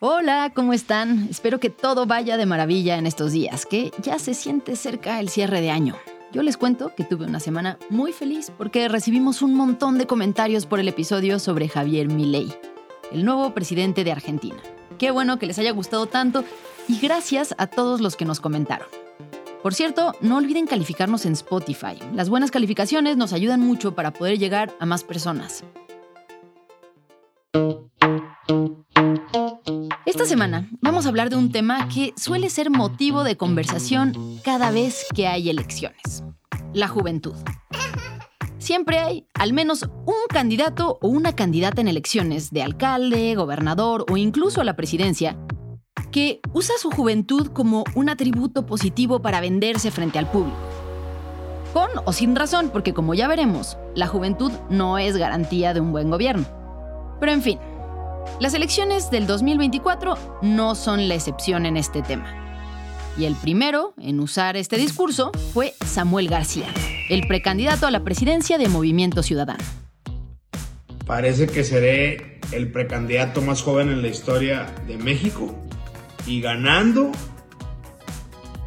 Hola, ¿cómo están? Espero que todo vaya de maravilla en estos días, que ya se siente cerca el cierre de año. Yo les cuento que tuve una semana muy feliz porque recibimos un montón de comentarios por el episodio sobre Javier Milei, el nuevo presidente de Argentina. Qué bueno que les haya gustado tanto y gracias a todos los que nos comentaron. Por cierto, no olviden calificarnos en Spotify. Las buenas calificaciones nos ayudan mucho para poder llegar a más personas. Esta semana vamos a hablar de un tema que suele ser motivo de conversación cada vez que hay elecciones. La juventud. Siempre hay al menos un candidato o una candidata en elecciones de alcalde, gobernador o incluso a la presidencia que usa su juventud como un atributo positivo para venderse frente al público. Con o sin razón, porque como ya veremos, la juventud no es garantía de un buen gobierno. Pero en fin, las elecciones del 2024 no son la excepción en este tema. Y el primero en usar este discurso fue Samuel García, el precandidato a la presidencia de Movimiento Ciudadano. Parece que seré el precandidato más joven en la historia de México y ganando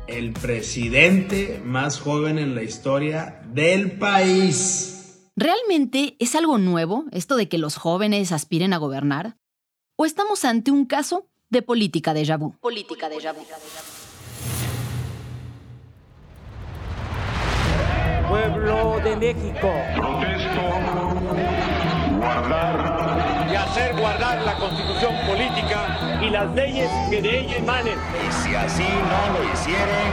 el presidente más joven en la historia del país. ¿Realmente es algo nuevo esto de que los jóvenes aspiren a gobernar? ¿O estamos ante un caso de política de vu? Política de vu. Pueblo de México. Protesto guardar y hacer guardar la constitución política y las leyes que de ella emanen. Y si así no lo hicieren,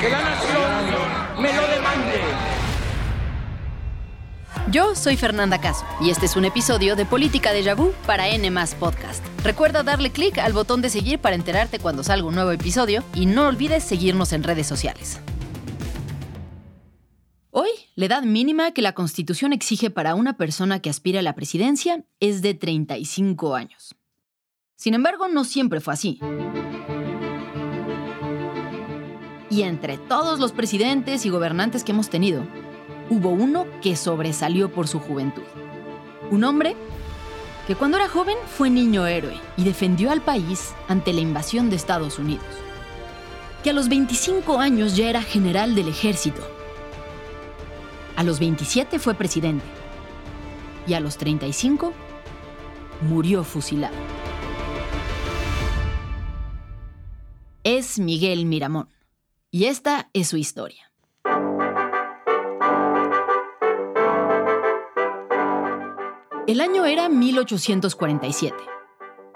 que la nación me lo demande. Yo soy Fernanda Caso y este es un episodio de Política de Vu para N Podcast. Recuerda darle clic al botón de seguir para enterarte cuando salga un nuevo episodio y no olvides seguirnos en redes sociales. Hoy, la edad mínima que la Constitución exige para una persona que aspira a la presidencia es de 35 años. Sin embargo, no siempre fue así. Y entre todos los presidentes y gobernantes que hemos tenido, hubo uno que sobresalió por su juventud. Un hombre que cuando era joven fue niño héroe y defendió al país ante la invasión de Estados Unidos. Que a los 25 años ya era general del ejército. A los 27 fue presidente. Y a los 35 murió fusilado. Es Miguel Miramón. Y esta es su historia. El año era 1847.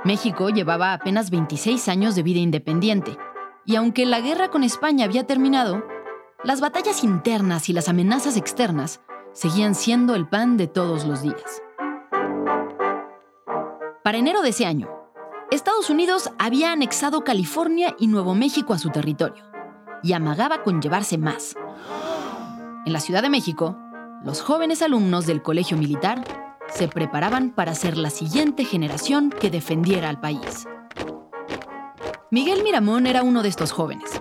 México llevaba apenas 26 años de vida independiente, y aunque la guerra con España había terminado, las batallas internas y las amenazas externas seguían siendo el pan de todos los días. Para enero de ese año, Estados Unidos había anexado California y Nuevo México a su territorio, y amagaba con llevarse más. En la Ciudad de México, los jóvenes alumnos del Colegio Militar se preparaban para ser la siguiente generación que defendiera al país. Miguel Miramón era uno de estos jóvenes.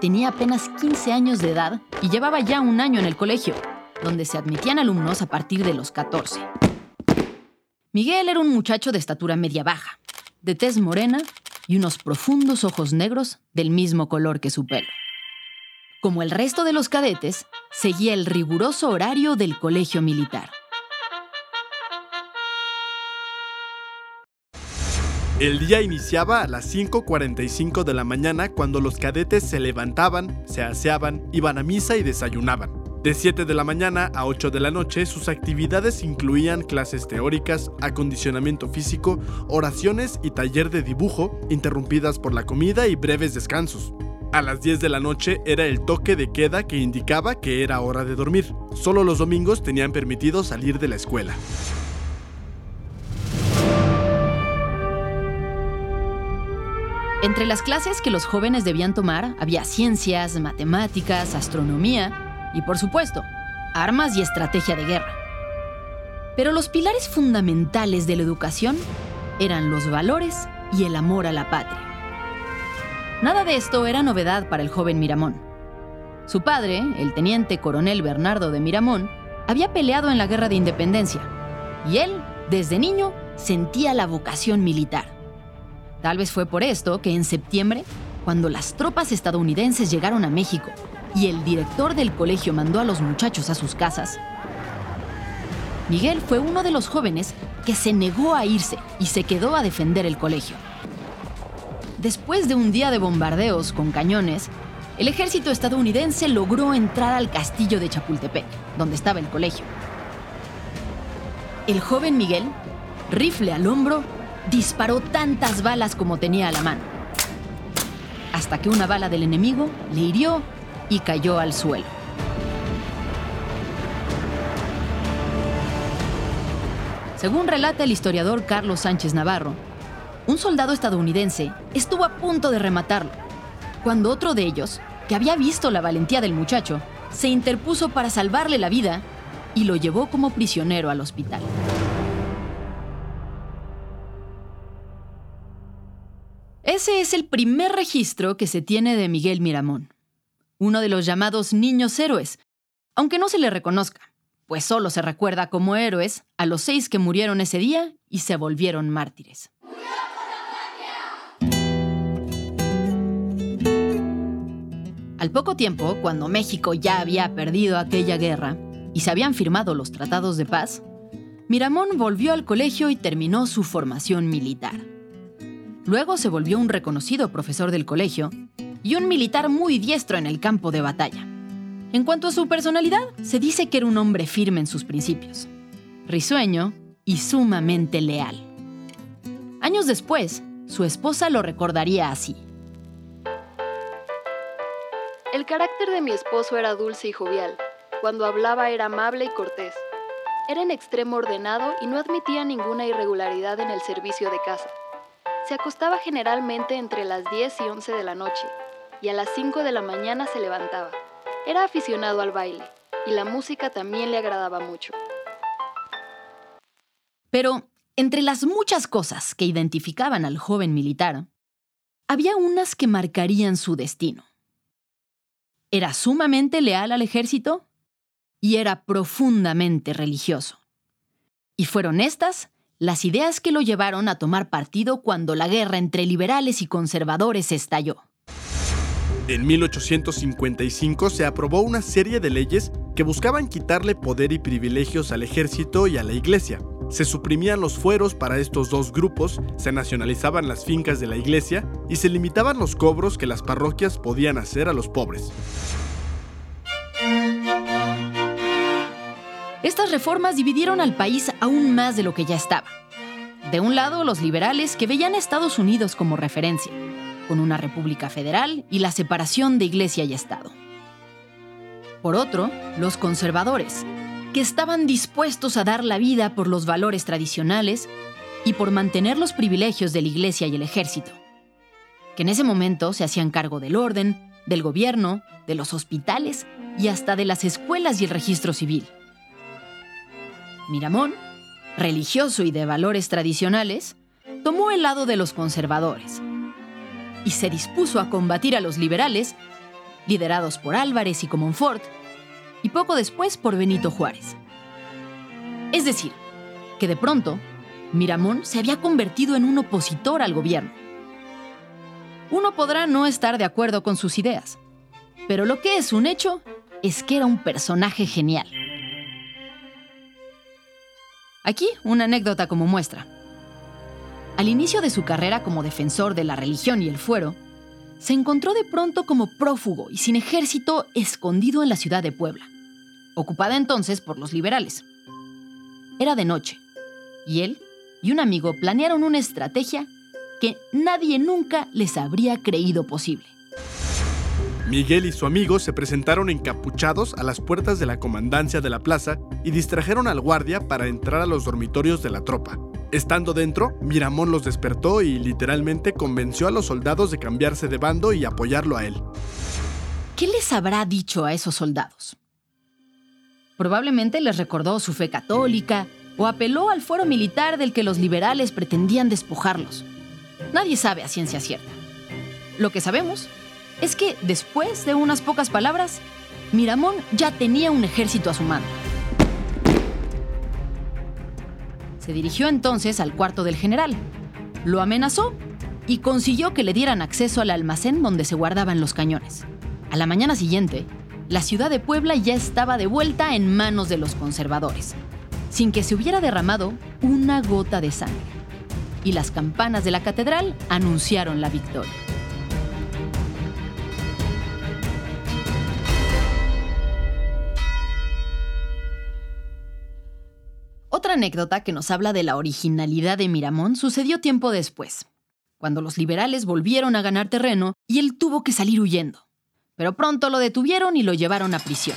Tenía apenas 15 años de edad y llevaba ya un año en el colegio, donde se admitían alumnos a partir de los 14. Miguel era un muchacho de estatura media baja, de tez morena y unos profundos ojos negros del mismo color que su pelo. Como el resto de los cadetes, seguía el riguroso horario del colegio militar. El día iniciaba a las 5.45 de la mañana cuando los cadetes se levantaban, se aseaban, iban a misa y desayunaban. De 7 de la mañana a 8 de la noche sus actividades incluían clases teóricas, acondicionamiento físico, oraciones y taller de dibujo, interrumpidas por la comida y breves descansos. A las 10 de la noche era el toque de queda que indicaba que era hora de dormir. Solo los domingos tenían permitido salir de la escuela. Entre las clases que los jóvenes debían tomar había ciencias, matemáticas, astronomía y, por supuesto, armas y estrategia de guerra. Pero los pilares fundamentales de la educación eran los valores y el amor a la patria. Nada de esto era novedad para el joven Miramón. Su padre, el teniente coronel Bernardo de Miramón, había peleado en la Guerra de Independencia y él, desde niño, sentía la vocación militar. Tal vez fue por esto que en septiembre, cuando las tropas estadounidenses llegaron a México y el director del colegio mandó a los muchachos a sus casas, Miguel fue uno de los jóvenes que se negó a irse y se quedó a defender el colegio. Después de un día de bombardeos con cañones, el ejército estadounidense logró entrar al castillo de Chapultepec, donde estaba el colegio. El joven Miguel, rifle al hombro, disparó tantas balas como tenía a la mano, hasta que una bala del enemigo le hirió y cayó al suelo. Según relata el historiador Carlos Sánchez Navarro, un soldado estadounidense estuvo a punto de rematarlo, cuando otro de ellos, que había visto la valentía del muchacho, se interpuso para salvarle la vida y lo llevó como prisionero al hospital. Ese es el primer registro que se tiene de Miguel Miramón, uno de los llamados niños héroes, aunque no se le reconozca pues solo se recuerda como héroes a los seis que murieron ese día y se volvieron mártires. Al poco tiempo, cuando México ya había perdido aquella guerra y se habían firmado los tratados de paz, Miramón volvió al colegio y terminó su formación militar. Luego se volvió un reconocido profesor del colegio y un militar muy diestro en el campo de batalla. En cuanto a su personalidad, se dice que era un hombre firme en sus principios, risueño y sumamente leal. Años después, su esposa lo recordaría así. El carácter de mi esposo era dulce y jovial. Cuando hablaba era amable y cortés. Era en extremo ordenado y no admitía ninguna irregularidad en el servicio de casa. Se acostaba generalmente entre las 10 y 11 de la noche y a las 5 de la mañana se levantaba. Era aficionado al baile y la música también le agradaba mucho. Pero entre las muchas cosas que identificaban al joven militar, había unas que marcarían su destino. Era sumamente leal al ejército y era profundamente religioso. Y fueron estas las ideas que lo llevaron a tomar partido cuando la guerra entre liberales y conservadores estalló. En 1855 se aprobó una serie de leyes que buscaban quitarle poder y privilegios al ejército y a la iglesia. Se suprimían los fueros para estos dos grupos, se nacionalizaban las fincas de la iglesia y se limitaban los cobros que las parroquias podían hacer a los pobres. Estas reformas dividieron al país aún más de lo que ya estaba. De un lado, los liberales que veían a Estados Unidos como referencia, con una república federal y la separación de iglesia y Estado. Por otro, los conservadores, que estaban dispuestos a dar la vida por los valores tradicionales y por mantener los privilegios de la iglesia y el ejército, que en ese momento se hacían cargo del orden, del gobierno, de los hospitales y hasta de las escuelas y el registro civil. Miramón, religioso y de valores tradicionales, tomó el lado de los conservadores y se dispuso a combatir a los liberales, liderados por Álvarez y Comonfort, y poco después por Benito Juárez. Es decir, que de pronto, Miramón se había convertido en un opositor al gobierno. Uno podrá no estar de acuerdo con sus ideas, pero lo que es un hecho es que era un personaje genial. Aquí una anécdota como muestra. Al inicio de su carrera como defensor de la religión y el fuero, se encontró de pronto como prófugo y sin ejército escondido en la ciudad de Puebla, ocupada entonces por los liberales. Era de noche, y él y un amigo planearon una estrategia que nadie nunca les habría creído posible. Miguel y su amigo se presentaron encapuchados a las puertas de la comandancia de la plaza y distrajeron al guardia para entrar a los dormitorios de la tropa. Estando dentro, Miramón los despertó y literalmente convenció a los soldados de cambiarse de bando y apoyarlo a él. ¿Qué les habrá dicho a esos soldados? Probablemente les recordó su fe católica o apeló al fuero militar del que los liberales pretendían despojarlos. Nadie sabe a ciencia cierta. Lo que sabemos es que después de unas pocas palabras, Miramón ya tenía un ejército a su mano. Se dirigió entonces al cuarto del general, lo amenazó y consiguió que le dieran acceso al almacén donde se guardaban los cañones. A la mañana siguiente, la ciudad de Puebla ya estaba de vuelta en manos de los conservadores, sin que se hubiera derramado una gota de sangre. Y las campanas de la catedral anunciaron la victoria. Anécdota que nos habla de la originalidad de Miramón sucedió tiempo después, cuando los liberales volvieron a ganar terreno y él tuvo que salir huyendo. Pero pronto lo detuvieron y lo llevaron a prisión,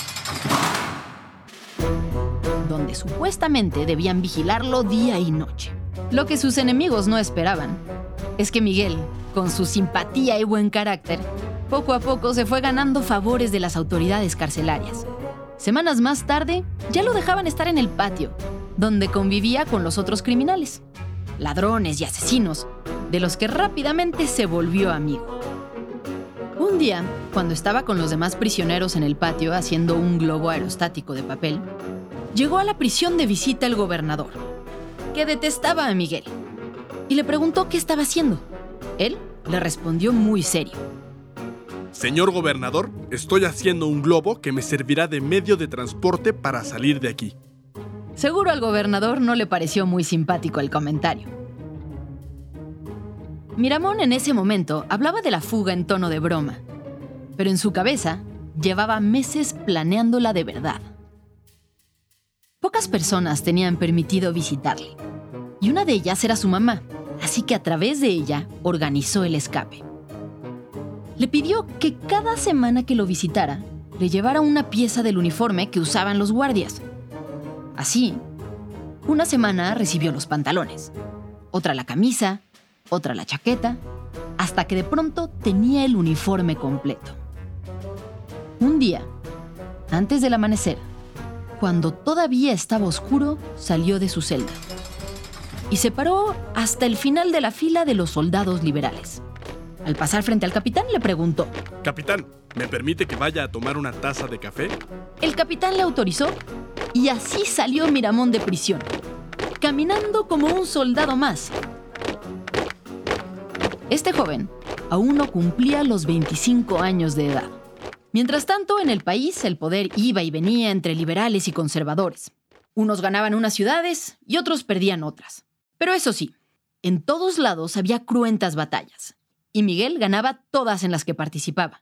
donde supuestamente debían vigilarlo día y noche. Lo que sus enemigos no esperaban es que Miguel, con su simpatía y buen carácter, poco a poco se fue ganando favores de las autoridades carcelarias. Semanas más tarde, ya lo dejaban estar en el patio, donde convivía con los otros criminales, ladrones y asesinos, de los que rápidamente se volvió amigo. Un día, cuando estaba con los demás prisioneros en el patio haciendo un globo aerostático de papel, llegó a la prisión de visita el gobernador, que detestaba a Miguel, y le preguntó qué estaba haciendo. Él le respondió muy serio. Señor gobernador, estoy haciendo un globo que me servirá de medio de transporte para salir de aquí. Seguro al gobernador no le pareció muy simpático el comentario. Miramón en ese momento hablaba de la fuga en tono de broma, pero en su cabeza llevaba meses planeándola de verdad. Pocas personas tenían permitido visitarle, y una de ellas era su mamá, así que a través de ella organizó el escape. Le pidió que cada semana que lo visitara le llevara una pieza del uniforme que usaban los guardias, Así, una semana recibió los pantalones, otra la camisa, otra la chaqueta, hasta que de pronto tenía el uniforme completo. Un día, antes del amanecer, cuando todavía estaba oscuro, salió de su celda y se paró hasta el final de la fila de los soldados liberales. Al pasar frente al capitán le preguntó, Capitán, ¿me permite que vaya a tomar una taza de café? El capitán le autorizó y así salió Miramón de prisión, caminando como un soldado más. Este joven aún no cumplía los 25 años de edad. Mientras tanto, en el país el poder iba y venía entre liberales y conservadores. Unos ganaban unas ciudades y otros perdían otras. Pero eso sí, en todos lados había cruentas batallas, y Miguel ganaba todas en las que participaba.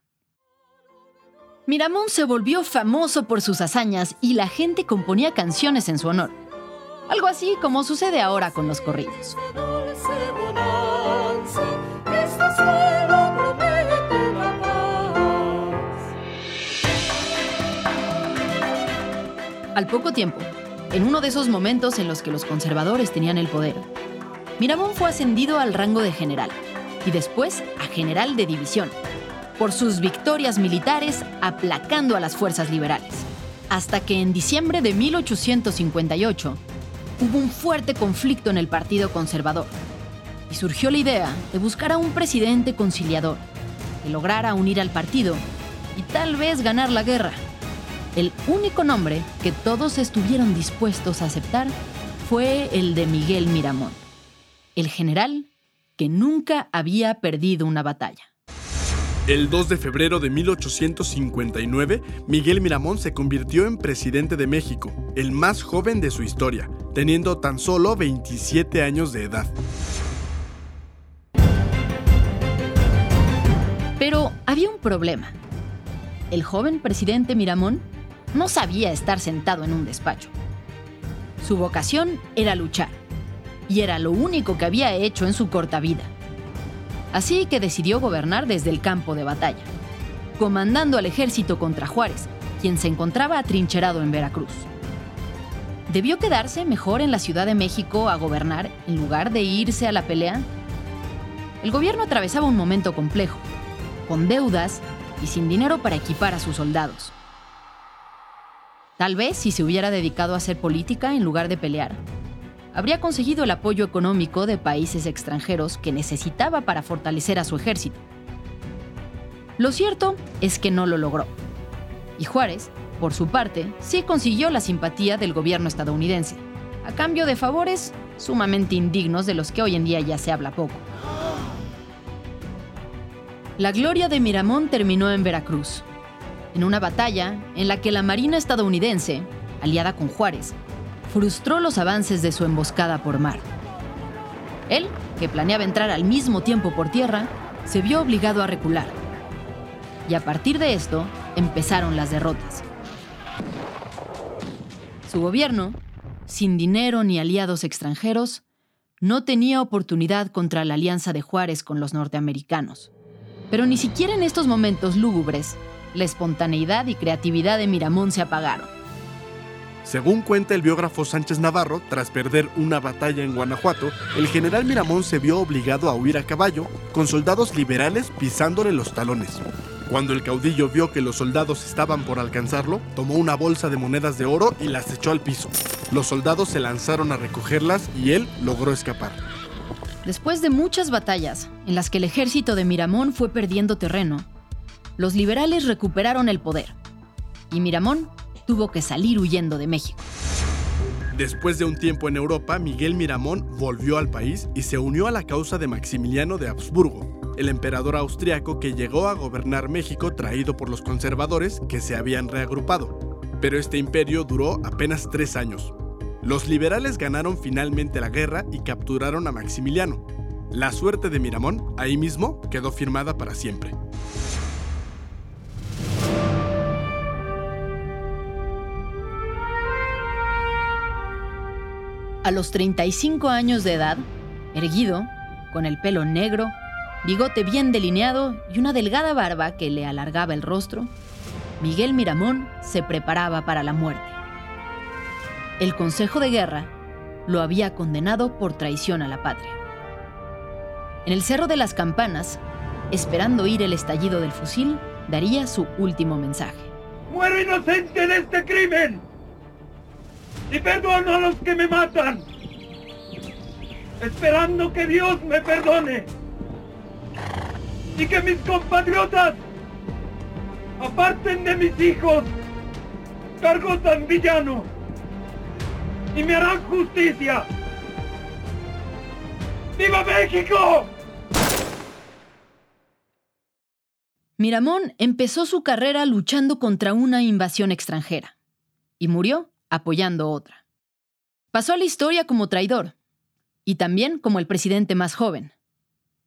Miramón se volvió famoso por sus hazañas y la gente componía canciones en su honor. Algo así como sucede ahora con los corridos. Al poco tiempo, en uno de esos momentos en los que los conservadores tenían el poder, Miramón fue ascendido al rango de general y después a general de división, por sus victorias militares aplacando a las fuerzas liberales. Hasta que en diciembre de 1858 hubo un fuerte conflicto en el Partido Conservador y surgió la idea de buscar a un presidente conciliador que lograra unir al partido y tal vez ganar la guerra. El único nombre que todos estuvieron dispuestos a aceptar fue el de Miguel Miramón, el general que nunca había perdido una batalla. El 2 de febrero de 1859, Miguel Miramón se convirtió en presidente de México, el más joven de su historia, teniendo tan solo 27 años de edad. Pero había un problema. El joven presidente Miramón no sabía estar sentado en un despacho. Su vocación era luchar, y era lo único que había hecho en su corta vida. Así que decidió gobernar desde el campo de batalla, comandando al ejército contra Juárez, quien se encontraba atrincherado en Veracruz. ¿Debió quedarse mejor en la Ciudad de México a gobernar en lugar de irse a la pelea? El gobierno atravesaba un momento complejo, con deudas y sin dinero para equipar a sus soldados. Tal vez si se hubiera dedicado a hacer política en lugar de pelear, habría conseguido el apoyo económico de países extranjeros que necesitaba para fortalecer a su ejército. Lo cierto es que no lo logró. Y Juárez, por su parte, sí consiguió la simpatía del gobierno estadounidense, a cambio de favores sumamente indignos de los que hoy en día ya se habla poco. La gloria de Miramón terminó en Veracruz, en una batalla en la que la Marina estadounidense, aliada con Juárez, frustró los avances de su emboscada por mar. Él, que planeaba entrar al mismo tiempo por tierra, se vio obligado a recular. Y a partir de esto empezaron las derrotas. Su gobierno, sin dinero ni aliados extranjeros, no tenía oportunidad contra la alianza de Juárez con los norteamericanos. Pero ni siquiera en estos momentos lúgubres, la espontaneidad y creatividad de Miramón se apagaron. Según cuenta el biógrafo Sánchez Navarro, tras perder una batalla en Guanajuato, el general Miramón se vio obligado a huir a caballo, con soldados liberales pisándole los talones. Cuando el caudillo vio que los soldados estaban por alcanzarlo, tomó una bolsa de monedas de oro y las echó al piso. Los soldados se lanzaron a recogerlas y él logró escapar. Después de muchas batallas, en las que el ejército de Miramón fue perdiendo terreno, los liberales recuperaron el poder. Y Miramón tuvo que salir huyendo de México. Después de un tiempo en Europa, Miguel Miramón volvió al país y se unió a la causa de Maximiliano de Habsburgo, el emperador austriaco que llegó a gobernar México traído por los conservadores que se habían reagrupado. Pero este imperio duró apenas tres años. Los liberales ganaron finalmente la guerra y capturaron a Maximiliano. La suerte de Miramón, ahí mismo, quedó firmada para siempre. A los 35 años de edad, erguido, con el pelo negro, bigote bien delineado y una delgada barba que le alargaba el rostro, Miguel Miramón se preparaba para la muerte. El Consejo de Guerra lo había condenado por traición a la patria. En el Cerro de las Campanas, esperando oír el estallido del fusil, daría su último mensaje. ¡Muero inocente de este crimen! Y perdono a los que me matan, esperando que Dios me perdone y que mis compatriotas aparten de mis hijos cargos tan villanos y me harán justicia. ¡Viva México! Miramón empezó su carrera luchando contra una invasión extranjera y murió apoyando otra. Pasó a la historia como traidor y también como el presidente más joven,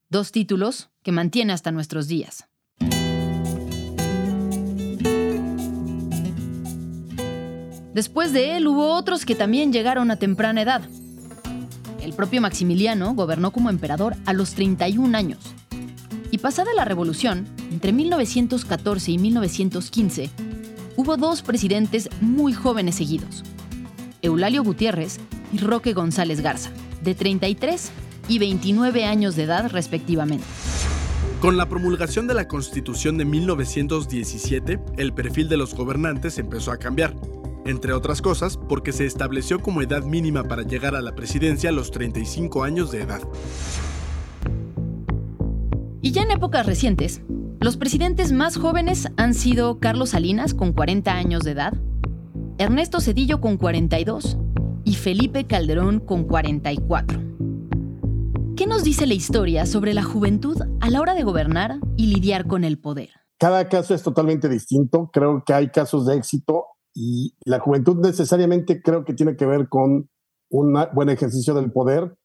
dos títulos que mantiene hasta nuestros días. Después de él hubo otros que también llegaron a temprana edad. El propio Maximiliano gobernó como emperador a los 31 años. Y pasada la revolución, entre 1914 y 1915, hubo dos presidentes muy jóvenes seguidos, Eulalio Gutiérrez y Roque González Garza, de 33 y 29 años de edad respectivamente. Con la promulgación de la Constitución de 1917, el perfil de los gobernantes empezó a cambiar, entre otras cosas porque se estableció como edad mínima para llegar a la presidencia a los 35 años de edad. Y ya en épocas recientes, los presidentes más jóvenes han sido Carlos Salinas con 40 años de edad, Ernesto Cedillo con 42 y Felipe Calderón con 44. ¿Qué nos dice la historia sobre la juventud a la hora de gobernar y lidiar con el poder? Cada caso es totalmente distinto. Creo que hay casos de éxito y la juventud necesariamente creo que tiene que ver con un buen ejercicio del poder,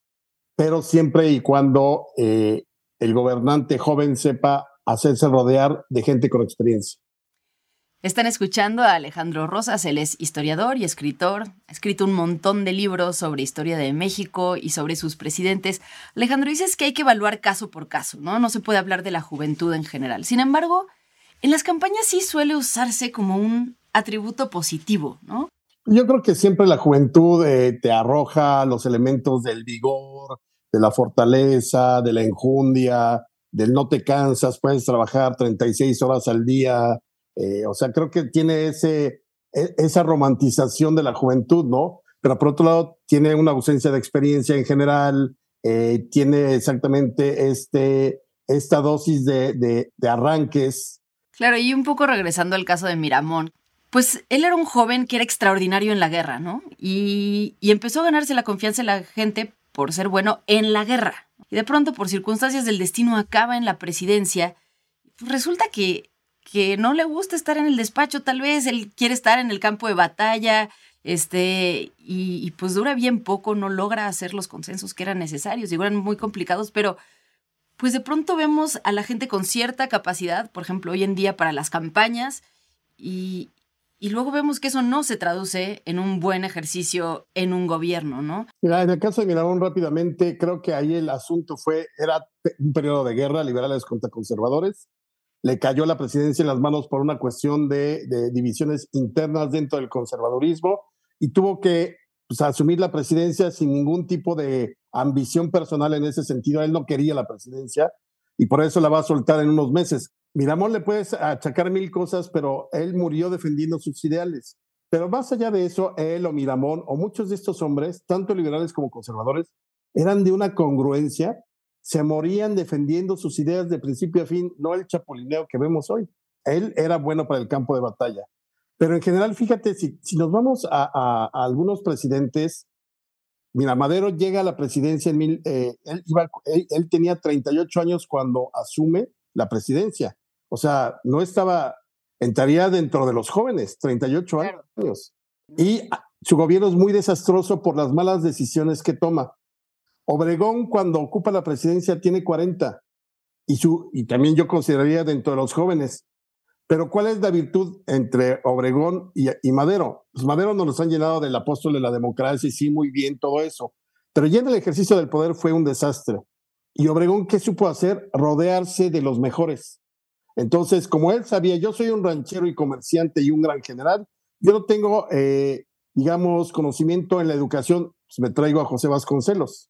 pero siempre y cuando eh, el gobernante joven sepa hacerse rodear de gente con experiencia. Están escuchando a Alejandro Rosas, él es historiador y escritor, ha escrito un montón de libros sobre historia de México y sobre sus presidentes. Alejandro, dices que hay que evaluar caso por caso, ¿no? No se puede hablar de la juventud en general. Sin embargo, en las campañas sí suele usarse como un atributo positivo, ¿no? Yo creo que siempre la juventud eh, te arroja los elementos del vigor, de la fortaleza, de la enjundia, del no te cansas, puedes trabajar 36 horas al día. Eh, o sea, creo que tiene ese, e, esa romantización de la juventud, ¿no? Pero por otro lado, tiene una ausencia de experiencia en general, eh, tiene exactamente este, esta dosis de, de, arranques. Claro, y un poco regresando al caso de Miramón, pues él era un joven que era extraordinario en la guerra, ¿no? Y, y empezó a ganarse la confianza de la gente por ser bueno en la guerra. Y de pronto, por circunstancias del destino, acaba en la presidencia pues, resulta que, que no le gusta estar en el despacho, tal vez él quiere estar en el campo de batalla, este, y, pues dura bien poco, no logra hacer los consensos que eran necesarios, y eran muy complicados, pero pues de pronto vemos a la gente con cierta capacidad, por ejemplo, hoy en día para las campañas, y, y luego vemos que eso no se traduce en un buen ejercicio en un gobierno, ¿no? Mira, en el caso de Miramón, rápidamente, creo que ahí el asunto fue, era un periodo de guerra, liberales contra conservadores. Le cayó la presidencia en las manos por una cuestión de, divisiones internas dentro del conservadurismo y tuvo que pues, asumir la presidencia sin ningún tipo de ambición personal en ese sentido. Él no quería la presidencia y por eso la va a soltar en unos meses. Miramón le puedes achacar mil cosas, pero él murió defendiendo sus ideales. Pero más allá de eso, él o Miramón o muchos de estos hombres, tanto liberales como conservadores, eran de una congruencia, se morían defendiendo sus ideas de principio a fin, no el chapulineo que vemos hoy. Él era bueno para el campo de batalla. Pero en general, fíjate, si, si nos vamos a, algunos presidentes, mira, Madero llega a la presidencia en mil, eh, él, iba, él, tenía 38 años cuando asume la presidencia. O sea, no estaba, entraría dentro de los jóvenes, 38 años. Y su gobierno es muy desastroso por las malas decisiones que toma. Obregón, cuando ocupa la presidencia, tiene 40. Y, su, y también yo consideraría dentro de los jóvenes. Pero ¿cuál es la virtud entre Obregón y, Madero? Pues Madero nos los han llenado del apóstol de la democracia y sí, muy bien, todo eso. Pero ya en el ejercicio del poder fue un desastre. Y Obregón, ¿qué supo hacer? Rodearse de los mejores. Entonces, como él sabía, yo soy un ranchero y comerciante y un gran general, yo no tengo, eh, digamos, conocimiento en la educación, pues me traigo a José Vasconcelos.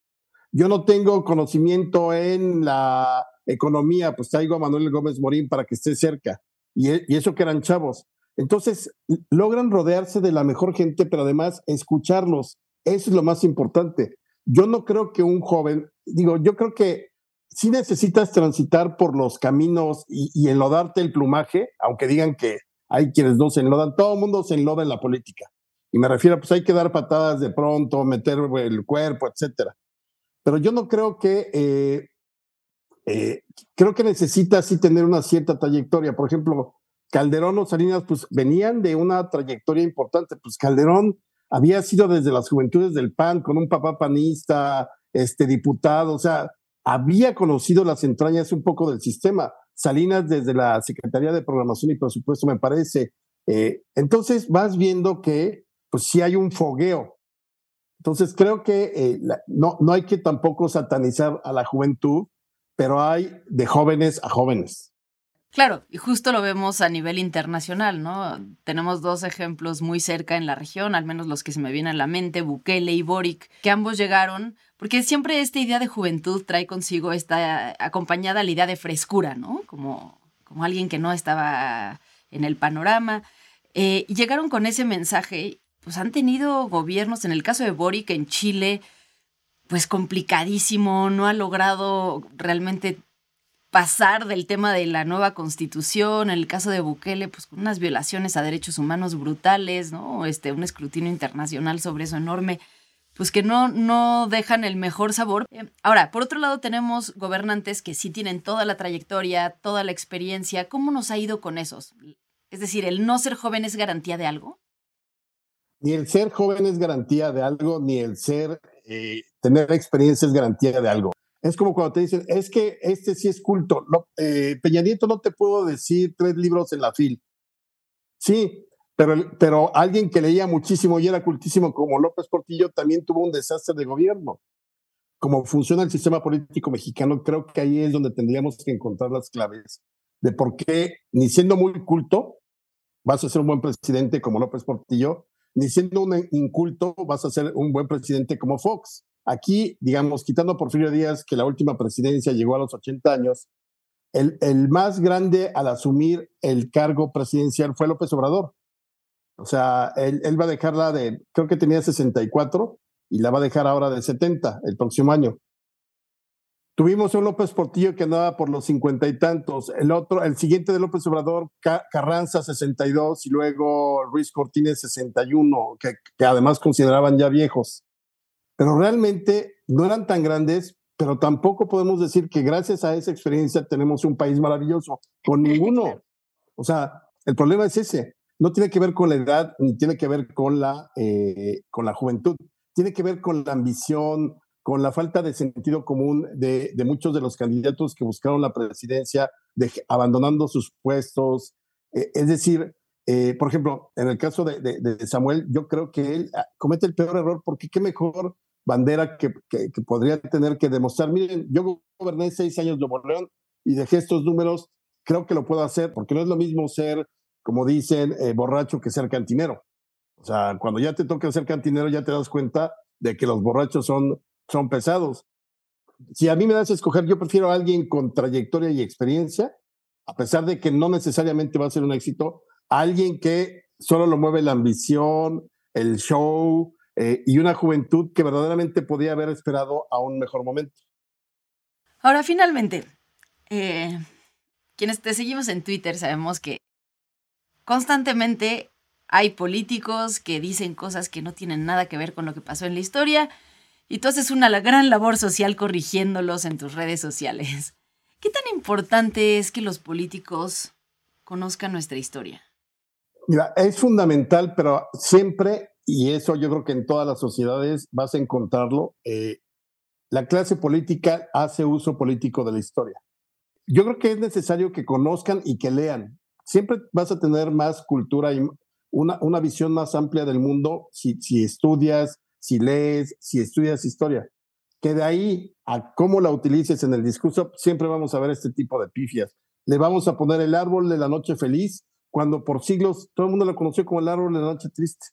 Yo no tengo conocimiento en la economía, pues traigo a Manuel Gómez Morín para que esté cerca y, eso que eran chavos. Entonces, logran rodearse de la mejor gente, pero además escucharlos. Eso es lo más importante. Yo no creo que un joven, digo, yo creo que si necesitas transitar por los caminos y, enlodarte el plumaje, aunque digan que hay quienes no se enlodan, todo el mundo se enloda en la política. Y me refiero, pues hay que dar patadas de pronto, meter el cuerpo, etcétera. Pero yo no creo que eh, eh, creo que necesita sí tener una cierta trayectoria. Por ejemplo, Calderón o Salinas, pues venían de una trayectoria importante. Pues Calderón había sido desde las juventudes del PAN, con un papá panista, este diputado, o sea, había conocido las entrañas un poco del sistema. Salinas desde la Secretaría de Programación y Presupuesto, me parece. Eh, entonces vas viendo que, pues sí hay un fogueo. Entonces creo que eh, no, no hay que tampoco satanizar a la juventud, pero hay de jóvenes a jóvenes. Claro, y justo lo vemos a nivel internacional, ¿no? Tenemos dos ejemplos muy cerca en la región, al menos los que se me vienen a la mente, Bukele y Boric, que ambos llegaron, porque siempre esta idea de juventud trae consigo esta acompañada la idea de frescura, ¿no? Como, como alguien que no estaba en el panorama. Eh, llegaron con ese mensaje, pues han tenido gobiernos, en el caso de Boric en Chile, pues complicadísimo, no ha logrado realmente pasar del tema de la nueva constitución, en el caso de Bukele, pues con unas violaciones a derechos humanos brutales, ¿no? Este, un escrutinio internacional sobre eso enorme, pues que no, no dejan el mejor sabor. Eh, ahora, por otro lado, tenemos gobernantes que sí tienen toda la trayectoria, toda la experiencia. ¿Cómo nos ha ido con esos? Es decir, ¿el no ser joven es garantía de algo? Ni el ser joven es garantía de algo, ni el ser eh, tener experiencia es garantía de algo. Es como cuando te dicen, es que este sí es culto. Eh, Peña Nieto no te puedo decir tres libros en la fil. Sí, pero, pero alguien que leía muchísimo y era cultísimo como López Portillo también tuvo un desastre de gobierno. Como funciona el sistema político mexicano, creo que ahí es donde tendríamos que encontrar las claves de por qué, ni siendo muy culto, vas a ser un buen presidente como López Portillo, ni siendo un inculto vas a ser un buen presidente como Fox. Aquí, digamos, quitando a Porfirio Díaz, que la última presidencia llegó a los 80 años, el, más grande al asumir el cargo presidencial fue López Obrador. O sea, él, él, va a dejarla de, creo que tenía 64 y la va a dejar ahora de 70 el próximo año. Tuvimos un López Portillo que andaba por los cincuenta y tantos, el otro, el siguiente de López Obrador, Carranza 62 y luego Ruiz Cortines 61, que, que además consideraban ya viejos. Pero realmente no eran tan grandes pero tampoco podemos decir que gracias a esa experiencia tenemos un país maravilloso, con ninguno. O sea, el problema es ese. No tiene que ver con la edad, ni tiene que ver con la, eh, con la juventud. Tiene que ver con la ambición, con la falta de sentido común de, muchos de los candidatos que buscaron la presidencia, de, abandonando sus puestos. Eh, es decir, eh, por ejemplo, en el caso de, Samuel, yo creo que él ah, comete el peor error porque qué mejor bandera que, podría tener que demostrar. Miren, yo goberné seis años de León y dejé estos números, creo que lo puedo hacer, porque no es lo mismo ser, como dicen, eh, borracho que ser cantinero. O sea, cuando ya te toca ser cantinero, ya te das cuenta de que los borrachos son son pesados. Si a mí me das a escoger, yo prefiero a alguien con trayectoria y experiencia, a pesar de que no necesariamente va a ser un éxito, a alguien que solo lo mueve la ambición, el show eh, y una juventud que verdaderamente podía haber esperado a un mejor momento. Ahora, finalmente, eh, quienes te seguimos en Twitter sabemos que constantemente hay políticos que dicen cosas que no tienen nada que ver con lo que pasó en la historia y tú haces una gran labor social corrigiéndolos en tus redes sociales. ¿Qué tan importante es que los políticos conozcan nuestra historia? Mira, es fundamental, pero siempre, y eso yo creo que en todas las sociedades vas a encontrarlo, eh, la clase política hace uso político de la historia. Yo creo que es necesario que conozcan y que lean. Siempre vas a tener más cultura y una, una visión más amplia del mundo si, si estudias, si lees, si estudias historia. Que de ahí a cómo la utilices en el discurso, siempre vamos a ver este tipo de pifias. Le vamos a poner el árbol de la noche feliz, cuando por siglos todo el mundo lo conoció como el árbol de la noche triste.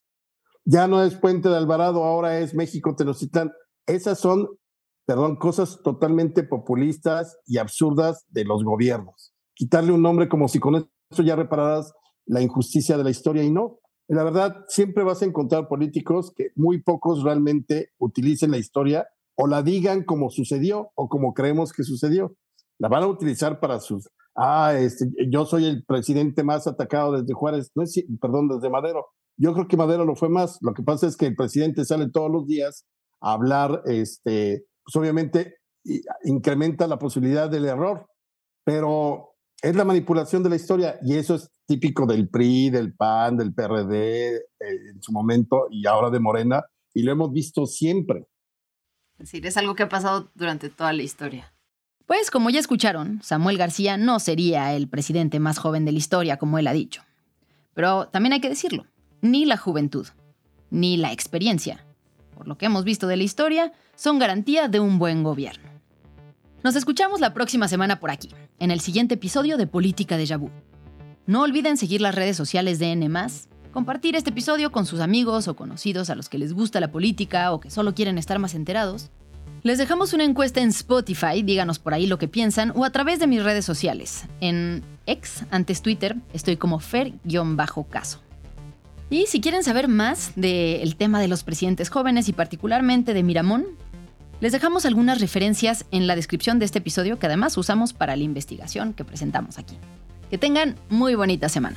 Ya no es Puente de Alvarado, ahora es México Tenochtitlán. Esas son, perdón, cosas totalmente populistas y absurdas de los gobiernos. Quitarle un nombre como si con eso ya repararas la injusticia de la historia y no la verdad, siempre vas a encontrar políticos que muy pocos realmente utilicen la historia o la digan como sucedió o como creemos que sucedió. La van a utilizar para sus, ah, este, yo soy el presidente más atacado desde Juárez, no es, perdón, desde Madero. Yo creo que Madero lo fue más. Lo que pasa es que el presidente sale todos los días a hablar, este, pues obviamente incrementa la posibilidad del error, pero es la manipulación de la historia y eso es típico del PRI, del PAN, del PRD eh, en su momento y ahora de Morena y lo hemos visto siempre. Es decir, es algo que ha pasado durante toda la historia. Pues como ya escucharon, Samuel García no sería el presidente más joven de la historia, como él ha dicho. Pero también hay que decirlo, ni la juventud, ni la experiencia, por lo que hemos visto de la historia, son garantía de un buen gobierno. Nos escuchamos la próxima semana por aquí, en el siguiente episodio de Política de Yabú. No olviden seguir las redes sociales de N, compartir este episodio con sus amigos o conocidos a los que les gusta la política o que solo quieren estar más enterados. Les dejamos una encuesta en Spotify, díganos por ahí lo que piensan, o a través de mis redes sociales. En X, antes Twitter, estoy como Fer-caso. Y si quieren saber más del tema de los presidentes jóvenes y particularmente de Miramón, les dejamos algunas referencias en la descripción de este episodio que además usamos para la investigación que presentamos aquí. Que tengan muy bonita semana.